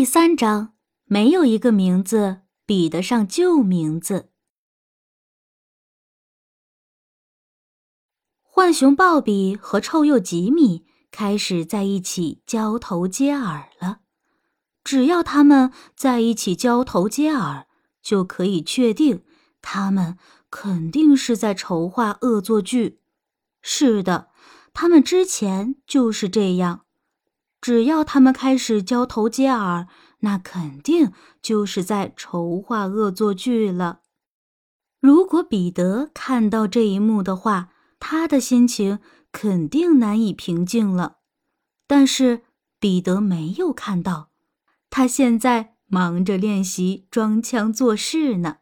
第三章，没有一个名字比得上旧名字。浣熊鲍比和臭鼬吉米开始在一起交头接耳了。只要他们在一起交头接耳，就可以确定他们肯定是在筹划恶作剧。是的，他们之前就是这样。只要他们开始交头接耳，那肯定就是在筹划恶作剧了。如果彼得看到这一幕的话，他的心情肯定难以平静了。但是彼得没有看到，他现在忙着练习装腔作势呢。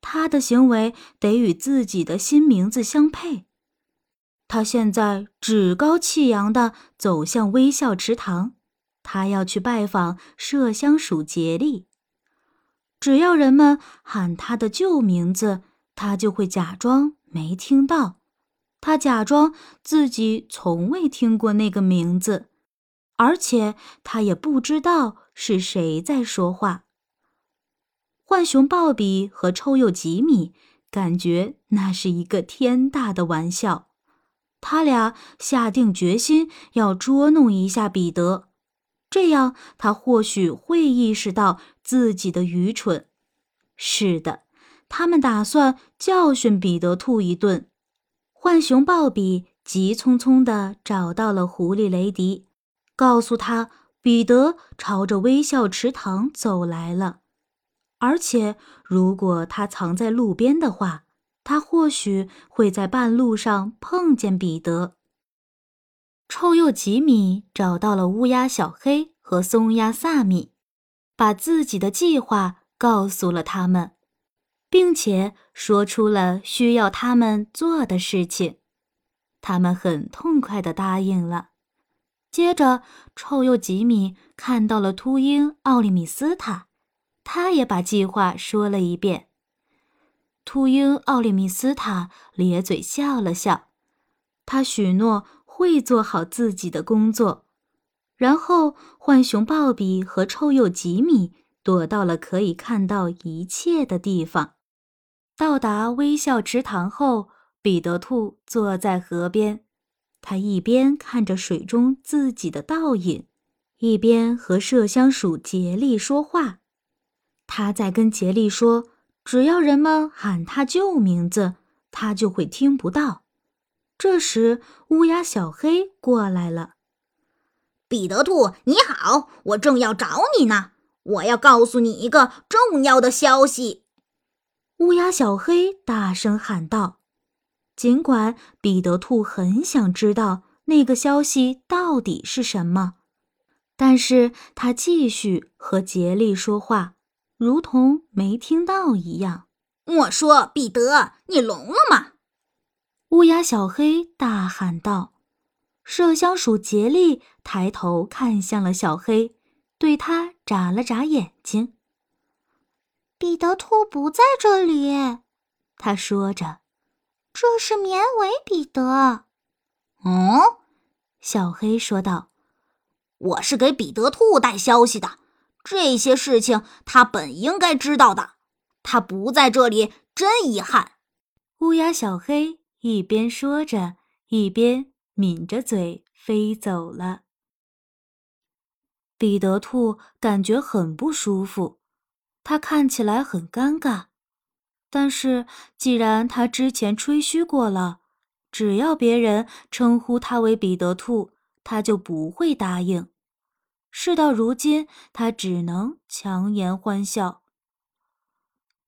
他的行为得与自己的新名字相配。他现在趾高气扬地走向微笑池塘，他要去拜访麝香鼠杰利。只要人们喊他的旧名字，他就会假装没听到。他假装自己从未听过那个名字，而且他也不知道是谁在说话。浣熊鲍比和臭鼬吉米感觉那是一个天大的玩笑。他俩下定决心要捉弄一下彼得，这样他或许会意识到自己的愚蠢。是的，他们打算教训彼得兔一顿。浣熊鲍比急匆匆地找到了狐狸雷迪，告诉他彼得朝着微笑池塘走来了，而且如果他藏在路边的话。他或许会在半路上碰见彼得。臭鼬吉米找到了乌鸦小黑和松鸦萨米，把自己的计划告诉了他们，并且说出了需要他们做的事情。他们很痛快地答应了。接着，臭鼬吉米看到了秃鹰奥利米斯塔，他也把计划说了一遍。秃鹰奥利米斯塔咧嘴笑了笑，他许诺会做好自己的工作。然后，浣熊鲍比和臭鼬吉米躲到了可以看到一切的地方。到达微笑池塘后，彼得兔坐在河边，他一边看着水中自己的倒影，一边和麝香鼠杰利说话。他在跟杰利说。只要人们喊他旧名字，他就会听不到。这时，乌鸦小黑过来了。彼得兔，你好，我正要找你呢。我要告诉你一个重要的消息。乌鸦小黑大声喊道。尽管彼得兔很想知道那个消息到底是什么，但是他继续和杰利说话。如同没听到一样。我说：“彼得，你聋了吗？”乌鸦小黑大喊道。麝香鼠杰利抬头看向了小黑，对他眨了眨眼睛。彼得兔不在这里，他说着：“这是绵尾彼得。”嗯，小黑说道：“我是给彼得兔带消息的。”这些事情他本应该知道的，他不在这里，真遗憾。乌鸦小黑一边说着，一边抿着嘴飞走了。彼得兔感觉很不舒服，他看起来很尴尬。但是既然他之前吹嘘过了，只要别人称呼他为彼得兔，他就不会答应。事到如今，他只能强颜欢笑。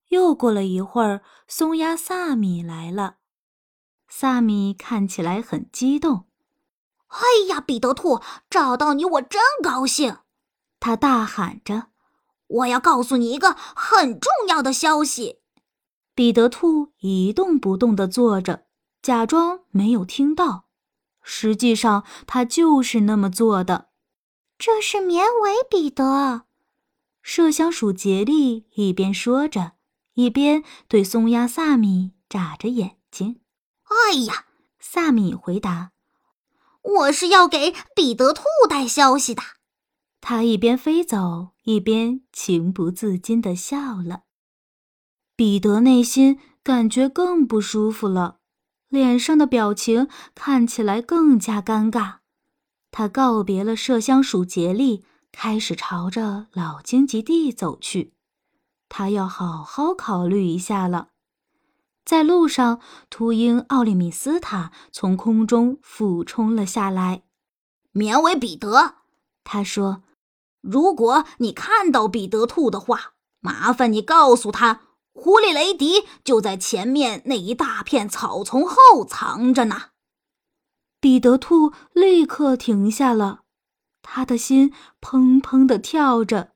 又过了一会儿，松鸦萨米来了。萨米看起来很激动。“哎呀，彼得兔，找到你我真高兴！”他大喊着，“我要告诉你一个很重要的消息。”彼得兔一动不动地坐着，假装没有听到。实际上，他就是那么做的。这是绵尾彼得，麝香鼠杰利一边说着，一边对松鸦萨米眨着眼睛。哎呀，萨米回答：“我是要给彼得兔带消息的。”他一边飞走，一边情不自禁的笑了。彼得内心感觉更不舒服了，脸上的表情看起来更加尴尬。他告别了麝香鼠杰利，开始朝着老荆棘地走去。他要好好考虑一下了。在路上，秃鹰奥利米斯塔从空中俯冲了下来。勉为彼得，他说：“如果你看到彼得兔的话，麻烦你告诉他，狐狸雷迪就在前面那一大片草丛后藏着呢。”彼得兔立刻停下了，他的心砰砰地跳着。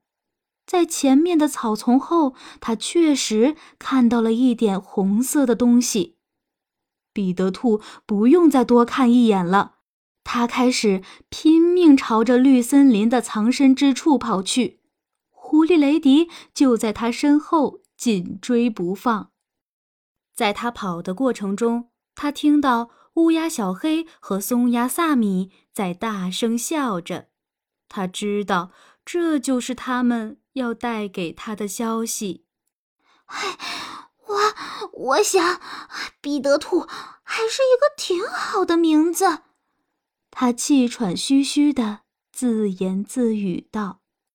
在前面的草丛后，他确实看到了一点红色的东西。彼得兔不用再多看一眼了，他开始拼命朝着绿森林的藏身之处跑去。狐狸雷迪就在他身后紧追不放。在他跑的过程中，他听到。乌鸦小黑和松鸦萨米在大声笑着，他知道这就是他们要带给他的消息。哎，我我想，彼得兔还是一个挺好的名字。他气喘吁吁的自言自语道。